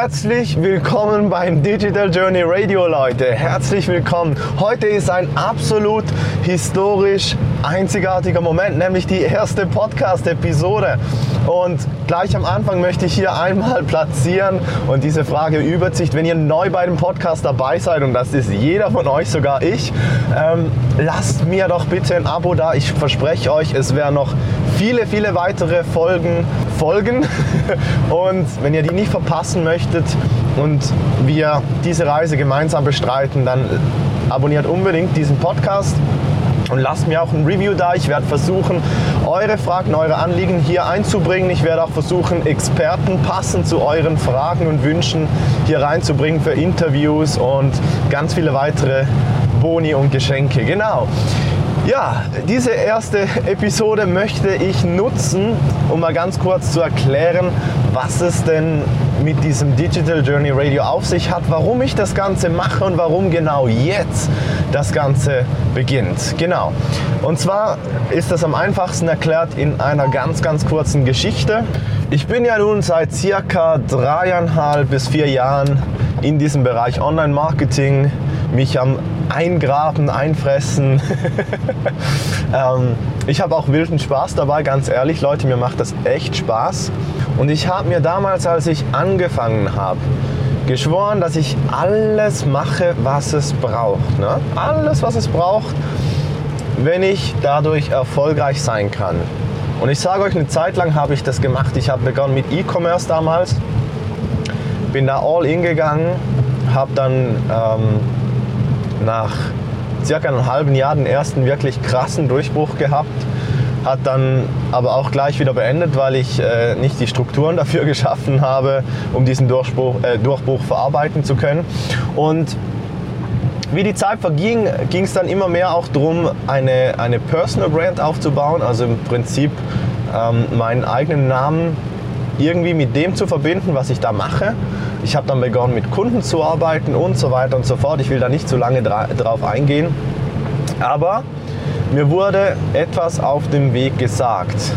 Herzlich willkommen beim Digital Journey Radio, Leute. Herzlich willkommen. Heute ist ein absolut historisch einzigartiger Moment, nämlich die erste Podcast-Episode. Und gleich am Anfang möchte ich hier einmal platzieren und diese Frage Übersicht, wenn ihr neu bei dem Podcast dabei seid, und das ist jeder von euch, sogar ich, ähm, lasst mir doch bitte ein Abo da. Ich verspreche euch, es werden noch viele, viele weitere Folgen folgen. Und wenn ihr die nicht verpassen möchtet und wir diese Reise gemeinsam bestreiten, dann abonniert unbedingt diesen Podcast und lasst mir auch ein Review da. Ich werde versuchen, eure Fragen, eure Anliegen hier einzubringen. Ich werde auch versuchen, Experten passend zu euren Fragen und Wünschen hier reinzubringen für Interviews und ganz viele weitere Boni und Geschenke. Genau. Ja, diese erste Episode möchte ich nutzen, um mal ganz kurz zu erklären, was es denn mit diesem Digital Journey Radio auf sich hat, warum ich das Ganze mache und warum genau jetzt das Ganze beginnt. Genau. Und zwar ist das am einfachsten erklärt in einer ganz, ganz kurzen Geschichte. Ich bin ja nun seit circa dreieinhalb bis vier Jahren in diesem Bereich Online-Marketing, mich am Eingraben, Einfressen. ähm, ich habe auch wilden Spaß dabei, ganz ehrlich, Leute, mir macht das echt Spaß. Und ich habe mir damals, als ich angefangen habe, geschworen, dass ich alles mache, was es braucht. Ne? Alles, was es braucht, wenn ich dadurch erfolgreich sein kann. Und ich sage euch, eine Zeit lang habe ich das gemacht. Ich habe begonnen mit E-Commerce damals, bin da all in gegangen, habe dann ähm, nach circa einem halben Jahr den ersten wirklich krassen Durchbruch gehabt. Hat dann aber auch gleich wieder beendet, weil ich äh, nicht die Strukturen dafür geschaffen habe, um diesen Durchbruch, äh, Durchbruch verarbeiten zu können. Und wie die Zeit verging, ging es dann immer mehr auch darum, eine, eine Personal Brand aufzubauen, also im Prinzip ähm, meinen eigenen Namen irgendwie mit dem zu verbinden, was ich da mache. Ich habe dann begonnen mit Kunden zu arbeiten und so weiter und so fort. Ich will da nicht zu lange drauf eingehen. Aber mir wurde etwas auf dem Weg gesagt.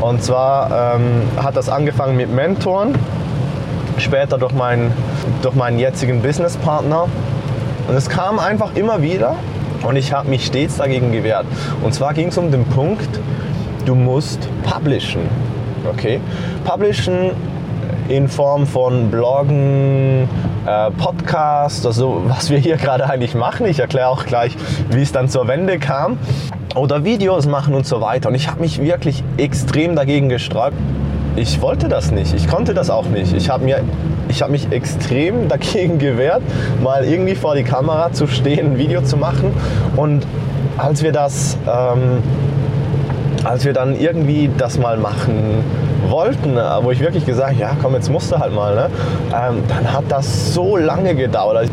Und zwar ähm, hat das angefangen mit Mentoren, später durch meinen, durch meinen jetzigen Businesspartner. Und es kam einfach immer wieder und ich habe mich stets dagegen gewehrt. Und zwar ging es um den Punkt, du musst publishen. Okay? Publishen in Form von Bloggen, äh, Podcast, also was wir hier gerade eigentlich machen. Ich erkläre auch gleich, wie es dann zur Wende kam. Oder Videos machen und so weiter. Und ich habe mich wirklich extrem dagegen gesträubt. Ich wollte das nicht. Ich konnte das auch nicht. Ich habe hab mich extrem dagegen gewehrt, mal irgendwie vor die Kamera zu stehen, ein Video zu machen. Und als wir das, ähm, als wir dann irgendwie das mal machen wollten, äh, wo ich wirklich gesagt ja komm, jetzt musst du halt mal, ne? Ähm, dann hat das so lange gedauert.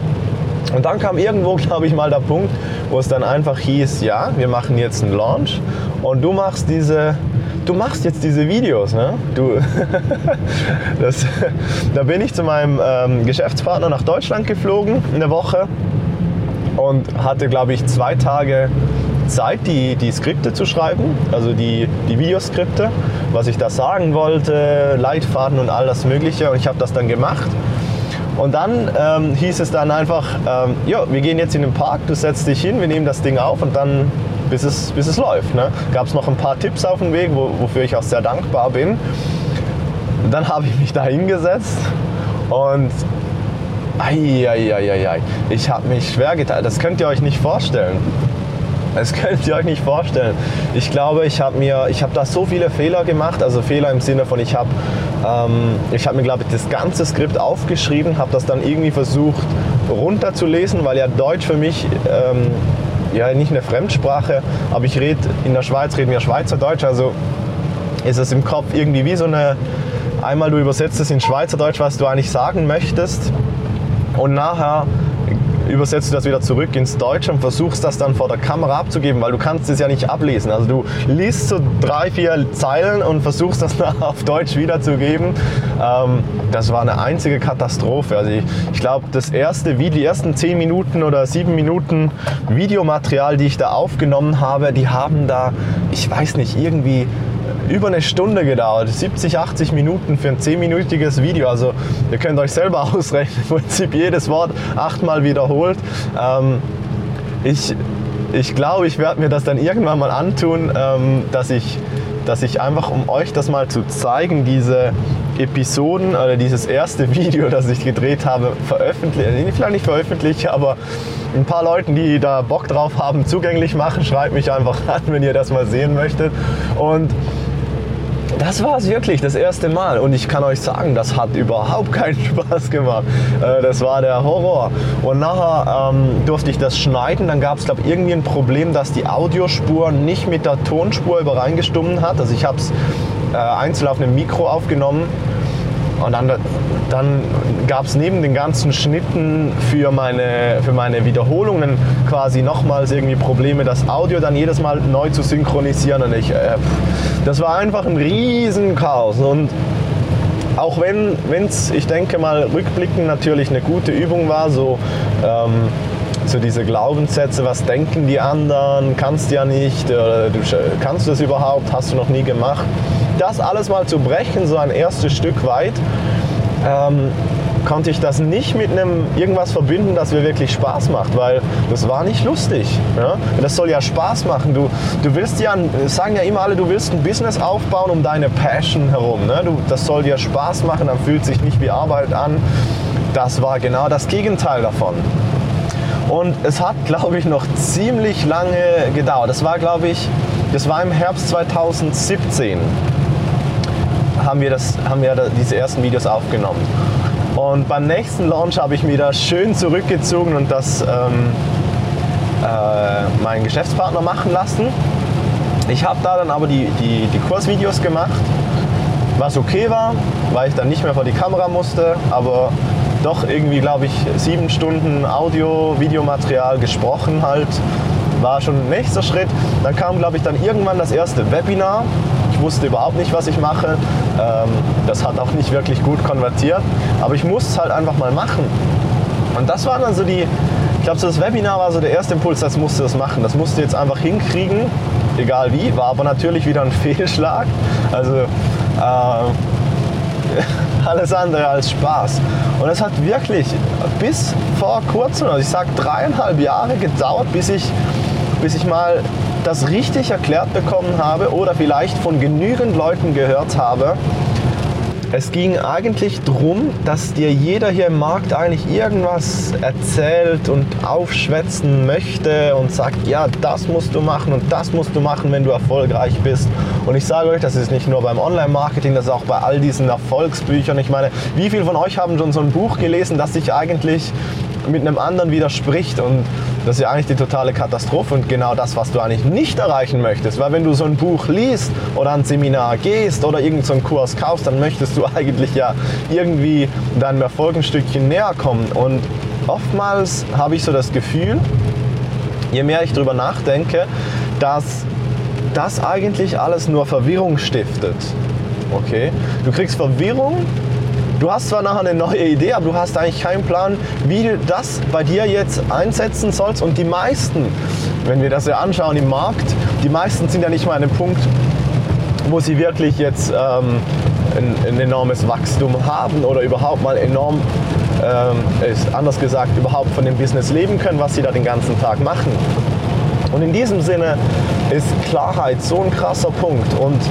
Und dann kam irgendwo, glaube ich, mal der Punkt, wo es dann einfach hieß, ja, wir machen jetzt einen Launch und du machst diese, du machst jetzt diese Videos, ne? Du, das, da bin ich zu meinem ähm, Geschäftspartner nach Deutschland geflogen, eine Woche und hatte, glaube ich, zwei Tage Zeit, die, die Skripte zu schreiben, also die, die Videoskripte, was ich da sagen wollte, Leitfaden und all das Mögliche. Und ich habe das dann gemacht. Und dann ähm, hieß es dann einfach, ähm, ja, wir gehen jetzt in den Park, du setzt dich hin, wir nehmen das Ding auf und dann, bis es, bis es läuft. Ne? Gab es noch ein paar Tipps auf dem Weg, wo, wofür ich auch sehr dankbar bin. Dann habe ich mich da hingesetzt und Eieieiei. Ich habe mich schwer getan. Das könnt ihr euch nicht vorstellen. Das könnt ihr euch nicht vorstellen. Ich glaube, ich habe mir, ich habe da so viele Fehler gemacht, also Fehler im Sinne von, ich habe, ähm, ich habe mir, glaube ich, das ganze Skript aufgeschrieben, habe das dann irgendwie versucht runterzulesen, weil ja Deutsch für mich ähm, ja nicht eine Fremdsprache, aber ich rede in der Schweiz reden wir Schweizerdeutsch, also ist es im Kopf irgendwie wie so eine, einmal du übersetzt es in Schweizerdeutsch, was du eigentlich sagen möchtest und nachher übersetzt du das wieder zurück ins Deutsche und versuchst das dann vor der Kamera abzugeben, weil du kannst es ja nicht ablesen. Also du liest so drei, vier Zeilen und versuchst das auf Deutsch wiederzugeben. Ähm, das war eine einzige Katastrophe. Also ich, ich glaube, das erste Video, die ersten zehn Minuten oder sieben Minuten Videomaterial, die ich da aufgenommen habe, die haben da, ich weiß nicht, irgendwie über eine Stunde gedauert, 70, 80 Minuten für ein 10-minütiges Video. Also ihr könnt euch selber ausrechnen, im Prinzip jedes Wort achtmal wiederholt. Ähm, ich ich glaube, ich werde mir das dann irgendwann mal antun, ähm, dass, ich, dass ich einfach, um euch das mal zu zeigen, diese Episoden oder dieses erste Video, das ich gedreht habe, veröffentliche, vielleicht nicht veröffentliche, aber ein paar Leuten, die da Bock drauf haben, zugänglich machen. Schreibt mich einfach an, wenn ihr das mal sehen möchtet. Und das war es wirklich, das erste Mal. Und ich kann euch sagen, das hat überhaupt keinen Spaß gemacht. Äh, das war der Horror. Und nachher ähm, durfte ich das schneiden. Dann gab es, glaube ich, irgendwie ein Problem, dass die Audiospur nicht mit der Tonspur übereingestimmt hat. Also ich habe es äh, einzeln auf einem Mikro aufgenommen und dann, dann gab es neben den ganzen Schnitten für meine, für meine Wiederholungen quasi nochmals irgendwie Probleme, das Audio dann jedes Mal neu zu synchronisieren. Und ich, äh, das war einfach ein Riesenchaos. Und auch wenn es, ich denke mal, rückblickend natürlich eine gute Übung war, so, ähm, so diese Glaubenssätze, was denken die anderen, kannst ja nicht, oder du, kannst du das überhaupt, hast du noch nie gemacht das alles mal zu brechen, so ein erstes Stück weit, ähm, konnte ich das nicht mit einem irgendwas verbinden, das mir wirklich Spaß macht, weil das war nicht lustig. Ja? Das soll ja Spaß machen. Du, du willst ja, sagen ja immer alle, du willst ein Business aufbauen um deine Passion herum. Ne? Du, das soll dir Spaß machen, dann fühlt sich nicht wie Arbeit an. Das war genau das Gegenteil davon. Und es hat, glaube ich, noch ziemlich lange gedauert. Das war, glaube ich, das war im Herbst 2017 haben wir, das, haben wir diese ersten Videos aufgenommen. Und beim nächsten Launch habe ich mir das schön zurückgezogen und das ähm, äh, meinen Geschäftspartner machen lassen. Ich habe da dann aber die, die, die Kursvideos gemacht, was okay war, weil ich dann nicht mehr vor die Kamera musste, aber doch irgendwie, glaube ich, sieben Stunden Audio, Videomaterial gesprochen halt, war schon ein nächster Schritt. Dann kam, glaube ich, dann irgendwann das erste Webinar ich wusste überhaupt nicht, was ich mache. Ähm, das hat auch nicht wirklich gut konvertiert. Aber ich musste es halt einfach mal machen. Und das war dann so die, ich glaube, so das Webinar war so der erste Impuls, das musste das machen. Das musste jetzt einfach hinkriegen, egal wie. War aber natürlich wieder ein Fehlschlag. Also äh, alles andere als Spaß. Und es hat wirklich bis vor kurzem, also ich sage dreieinhalb Jahre gedauert, bis ich, bis ich mal das richtig erklärt bekommen habe oder vielleicht von genügend Leuten gehört habe. Es ging eigentlich darum, dass dir jeder hier im Markt eigentlich irgendwas erzählt und aufschwätzen möchte und sagt, ja, das musst du machen und das musst du machen, wenn du erfolgreich bist. Und ich sage euch, das ist nicht nur beim Online-Marketing, das ist auch bei all diesen Erfolgsbüchern. Ich meine, wie viele von euch haben schon so ein Buch gelesen, das sich eigentlich mit einem anderen widerspricht und das ist ja eigentlich die totale Katastrophe und genau das, was du eigentlich nicht erreichen möchtest. Weil wenn du so ein Buch liest oder ein Seminar gehst oder irgendeinen so Kurs kaufst, dann möchtest du eigentlich ja irgendwie deinem Erfolg ein Stückchen näher kommen. Und oftmals habe ich so das Gefühl, je mehr ich darüber nachdenke, dass das eigentlich alles nur Verwirrung stiftet. Okay? Du kriegst Verwirrung Du hast zwar nachher eine neue Idee, aber du hast eigentlich keinen Plan, wie du das bei dir jetzt einsetzen sollst. Und die meisten, wenn wir das ja anschauen im Markt, die meisten sind ja nicht mal an einem Punkt, wo sie wirklich jetzt ähm, ein, ein, enormes Wachstum haben oder überhaupt mal enorm, ähm, ist anders gesagt, überhaupt von dem Business leben können, was sie da den ganzen Tag machen. Und in diesem Sinne ist Klarheit so ein krasser Punkt. Und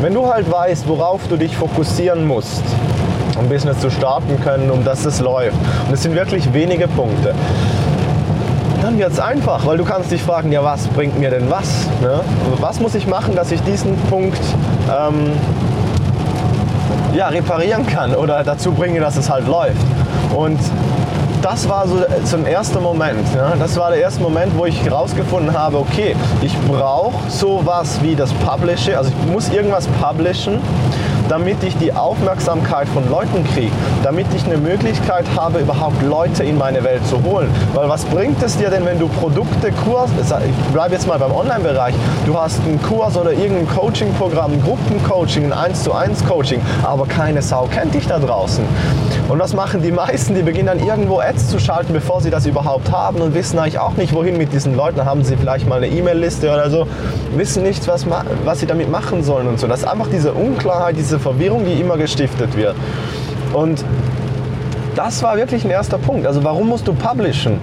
wenn du halt weißt, worauf du dich fokussieren musst, um Business zu starten können, um dass es läuft. Und es sind wirklich wenige Punkte. Dann wird es einfach, weil du kannst dich fragen, ja was bringt mir denn was? Ne? Was muss ich machen, dass ich diesen Punkt ähm, ja, reparieren kann oder dazu bringe, dass es halt läuft. Und das war so, ein erster Moment. Ne? Das war der erste Moment, wo ich herausgefunden habe, okay, ich brauche sowas wie das Publishing, also ich muss irgendwas publishen, damit ich die Aufmerksamkeit von Leuten kriege, damit ich eine Möglichkeit habe, überhaupt Leute in meine Welt zu holen. Weil was bringt es dir denn, wenn du Produkte, Kurs, ich bleibe jetzt mal beim Online-Bereich, du hast einen Kurs oder irgendein Coaching-Programm, ein Gruppencoaching, ein 1 zu 1 Coaching, aber keine Sau kennt dich da draußen. Und was machen die meisten? Die beginnen dann irgendwo Ads zu schalten, bevor sie das überhaupt haben und wissen eigentlich auch nicht, wohin mit diesen Leuten. Dann haben sie vielleicht mal eine E-Mail-Liste oder so, wissen nicht, was, was sie damit machen sollen und so. Das ist einfach diese Unklarheit, diese Verwirrung, die immer gestiftet wird. Und das war wirklich ein erster Punkt. Also warum musst du publishen?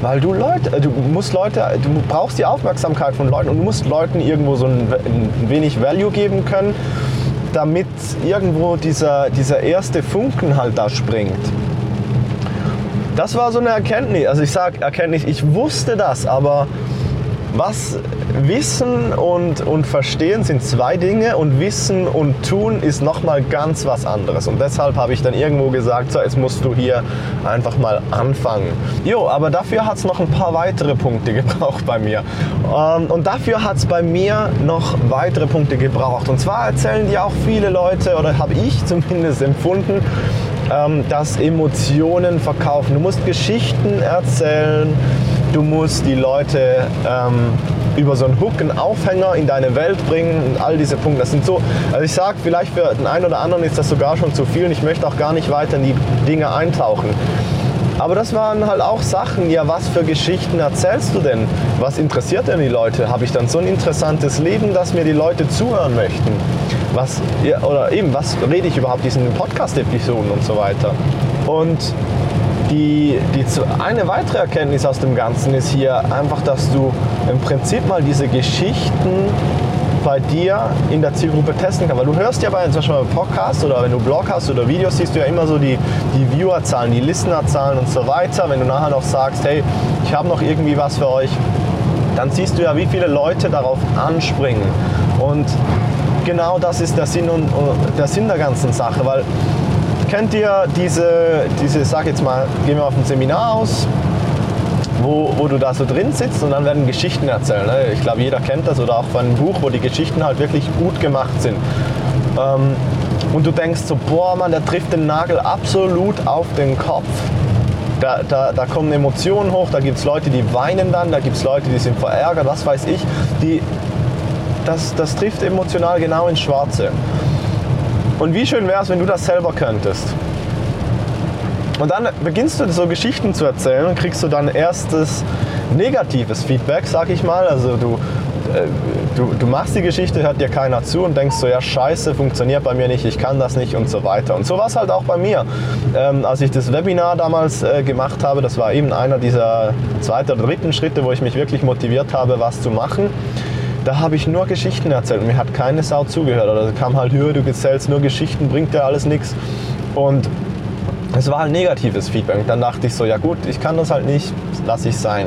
Weil du Leute, du musst Leute, du brauchst die Aufmerksamkeit von Leuten und du musst Leuten irgendwo so ein, ein wenig Value geben können damit irgendwo dieser, dieser erste Funken halt da springt. Das war so eine Erkenntnis. Also ich sage Erkenntnis, ich wusste das, aber was Wissen und, und Verstehen sind zwei Dinge und Wissen und Tun ist nochmal ganz was anderes. Und deshalb habe ich dann irgendwo gesagt, so, jetzt musst du hier einfach mal anfangen. Jo, aber dafür hat es noch ein paar weitere Punkte gebraucht bei mir. Ähm, und dafür hat es bei mir noch weitere Punkte gebraucht. Und zwar erzählen dir auch viele Leute, oder habe ich zumindest empfunden, ähm, dass Emotionen verkaufen. Du musst Geschichten erzählen Du musst die Leute ähm, über so einen Hook, einen Aufhänger in deine Welt bringen und all diese Punkte. Das sind so, also ich sage, vielleicht für den einen oder anderen ist das sogar schon zu viel und ich möchte auch gar nicht weiter in die Dinge eintauchen. Aber das waren halt auch Sachen, ja, was für Geschichten erzählst du denn? Was interessiert denn die Leute? Habe ich dann so ein interessantes Leben, dass mir die Leute zuhören möchten? Was, ja, oder eben, was rede ich überhaupt in diesen Podcast-Episoden und so weiter? Und die, die eine weitere Erkenntnis aus dem Ganzen ist hier einfach, dass du im Prinzip mal diese Geschichten bei dir in der Zielgruppe testen kannst. Weil du hörst ja bei zum Beispiel beim Podcast oder wenn du Blog hast oder Videos, siehst du ja immer so die, die Viewerzahlen, die Listenerzahlen und so weiter. Wenn du nachher noch sagst, hey, ich habe noch irgendwie was für euch, dann siehst du ja, wie viele Leute darauf anspringen. Und genau das ist der Sinn, und, der Sinn der ganzen Sache, weil Kennt ihr diese, diese, sag jetzt mal, gehen wir auf ein Seminar aus, wo, wo du da so drin sitzt und dann werden Geschichten erzählt. Ne? Ich glaube, jeder kennt das oder auch von einem Buch, wo die Geschichten halt wirklich gut gemacht sind. Ähm, und du denkst so, boah, Mann, der trifft den Nagel absolut auf den Kopf. Da, da, da kommen Emotionen hoch, da gibt es Leute, die weinen dann, da gibt es Leute, die sind verärgert, was weiß ich. Die, das, das trifft emotional genau ins Schwarze. Und wie schön wäre es, wenn du das selber könntest. Und dann beginnst du so Geschichten zu erzählen und kriegst du dann erstes negatives Feedback, sag ich mal. Also du, äh, du, du machst die Geschichte, hört dir keiner zu und denkst so, ja scheiße, funktioniert bei mir nicht, ich kann das nicht und so weiter. Und so war es halt auch bei mir. Ähm, als ich das Webinar damals äh, gemacht habe, das war eben einer dieser zweiten oder dritten Schritte, wo ich mich wirklich motiviert habe, was zu machen da habe ich nur Geschichten erzählt. Mir hat keine Sau zugehört. Oder also kam halt, höher, du erzählst nur Geschichten, bringt ja alles nichts. Und es war halt negatives Feedback. Dann dachte ich so, ja gut, ich kann das halt nicht, lasse ich sein.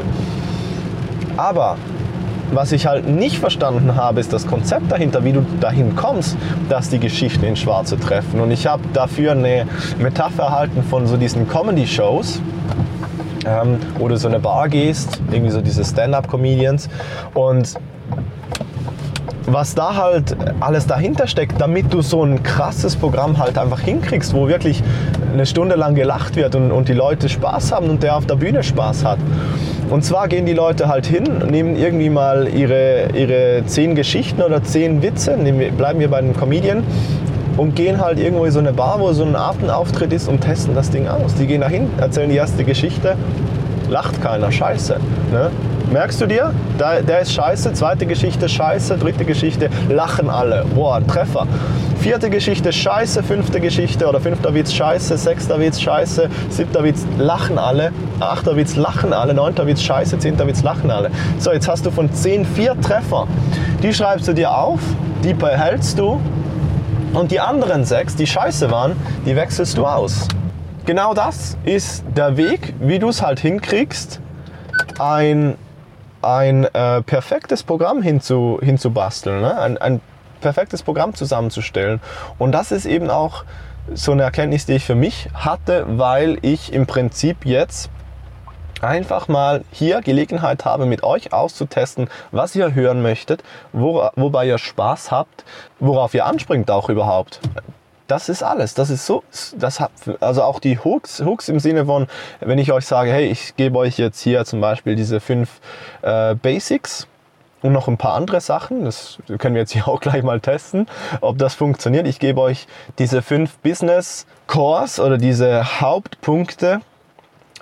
Aber was ich halt nicht verstanden habe, ist das Konzept dahinter, wie du dahin kommst, dass die Geschichten in Schwarze treffen. Und ich habe dafür eine Metapher erhalten von so diesen Comedy-Shows, ähm, wo du so eine Bar gehst, irgendwie so diese Stand-up-Comedians und was da halt alles dahinter steckt, damit du so ein krasses Programm halt einfach hinkriegst, wo wirklich eine Stunde lang gelacht wird und, und die Leute Spaß haben und der auf der Bühne Spaß hat. Und zwar gehen die Leute halt hin, nehmen irgendwie mal ihre, ihre zehn Geschichten oder zehn Witze, nehmen, bleiben wir bei einem Comedian, und gehen halt irgendwo in so eine Bar, wo so ein Atenauftritt ist und testen das Ding aus. Die gehen dahin, erzählen die erste Geschichte, lacht keiner, scheiße. Ne? Merkst du dir? Der, der ist scheiße, zweite Geschichte scheiße, dritte Geschichte lachen alle. Boah, Treffer. Vierte Geschichte scheiße, fünfte Geschichte oder fünfter Witz scheiße, sechster Witz scheiße, siebter Witz lachen alle, achter Witz lachen alle, neunter Witz scheiße, zehnter Witz lachen alle. So, jetzt hast du von zehn vier Treffer. Die schreibst du dir auf, die behältst du und die anderen sechs, die scheiße waren, die wechselst du aus. Genau das ist der Weg, wie du es halt hinkriegst, ein ein äh, perfektes Programm hinzu, hinzubasteln, ne? ein, ein perfektes Programm zusammenzustellen. Und das ist eben auch so eine Erkenntnis, die ich für mich hatte, weil ich im Prinzip jetzt einfach mal hier Gelegenheit habe, mit euch auszutesten, was ihr hören möchtet, wo, wobei ihr Spaß habt, worauf ihr anspringt auch überhaupt. Das ist alles. Das ist so, das hat, also auch die Hooks, Hooks im Sinne von, wenn ich euch sage, hey, ich gebe euch jetzt hier zum Beispiel diese fünf äh, Basics, und noch ein paar andere Sachen. Das können wir jetzt hier auch gleich mal testen, ob das funktioniert. Ich gebe euch diese fünf Business Cores oder diese Hauptpunkte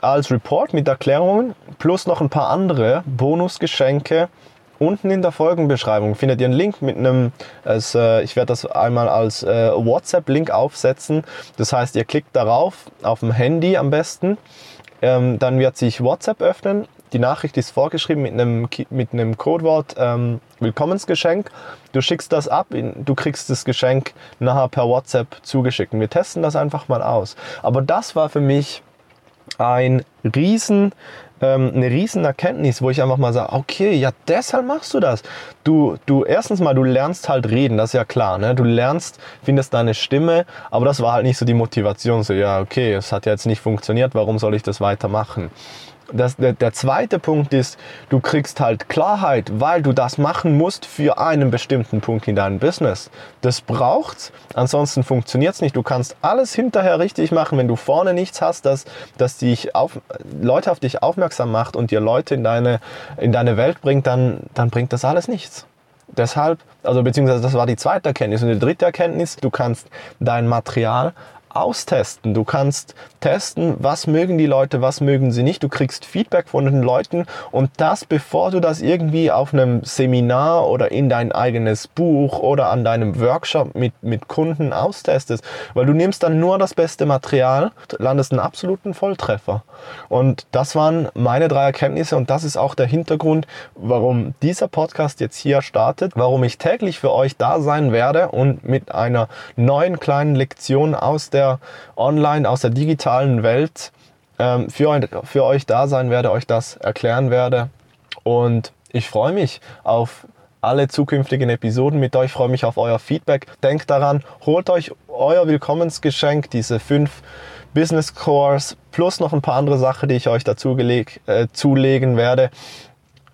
als Report mit Erklärungen plus noch ein paar andere Bonusgeschenke Unten in der Folgenbeschreibung findet ihr einen Link mit einem, also ich werde das einmal als äh, WhatsApp-Link aufsetzen. Das heißt, ihr klickt darauf, auf dem Handy am besten. Ähm, dann wird sich WhatsApp öffnen. Die Nachricht ist vorgeschrieben mit einem, mit einem Codewort ähm, Willkommensgeschenk. Du schickst das ab, du kriegst das Geschenk nachher per WhatsApp zugeschickt. Wir testen das einfach mal aus. Aber das war für mich ein riesen ähm, eine riesen Erkenntnis, wo ich einfach mal sage, okay, ja, deshalb machst du das. Du, du, erstens mal, du lernst halt reden, das ist ja klar, ne? Du lernst, findest deine Stimme, aber das war halt nicht so die Motivation, so, ja, okay, es hat ja jetzt nicht funktioniert, warum soll ich das weitermachen? Das, der, der zweite Punkt ist, du kriegst halt Klarheit, weil du das machen musst für einen bestimmten Punkt in deinem Business. Das braucht's, ansonsten funktioniert's nicht. Du kannst alles hinterher richtig machen, wenn du vorne nichts hast, das, das dich auf, Leute auf dich aufmerksam macht und dir Leute in deine, in deine Welt bringt, dann, dann bringt das alles nichts. Deshalb, also beziehungsweise das war die zweite Erkenntnis. Und die dritte Erkenntnis, du kannst dein Material austesten. Du kannst testen, was mögen die Leute, was mögen sie nicht. Du kriegst Feedback von den Leuten und das, bevor du das irgendwie auf einem Seminar oder in dein eigenes Buch oder an deinem Workshop mit, mit Kunden austestest. Weil du nimmst dann nur das beste Material, landest einen absoluten Volltreffer. Und das waren meine drei Erkenntnisse und das ist auch der Hintergrund, warum dieser Podcast jetzt hier startet, warum ich täglich für euch da sein werde und mit einer neuen kleinen Lektion aus der Online, aus der digitalen Welt ähm, für, für euch da sein werde, euch das erklären werde. Und ich freue mich auf alle zukünftigen Episoden mit euch, freue mich auf euer Feedback. Denkt daran, holt euch euer Willkommensgeschenk, diese fünf Business Cores plus noch ein paar andere Sachen, die ich euch dazu äh, zulegen werde.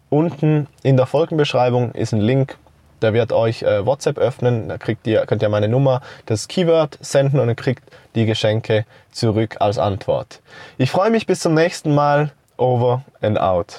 Unten in der Folgenbeschreibung ist ein Link, der wird euch äh, WhatsApp öffnen, da kriegt ihr, könnt ihr meine Nummer, das Keyword senden und ihr kriegt die Geschenke zurück als Antwort. Ich freue mich bis zum nächsten Mal. Over and out.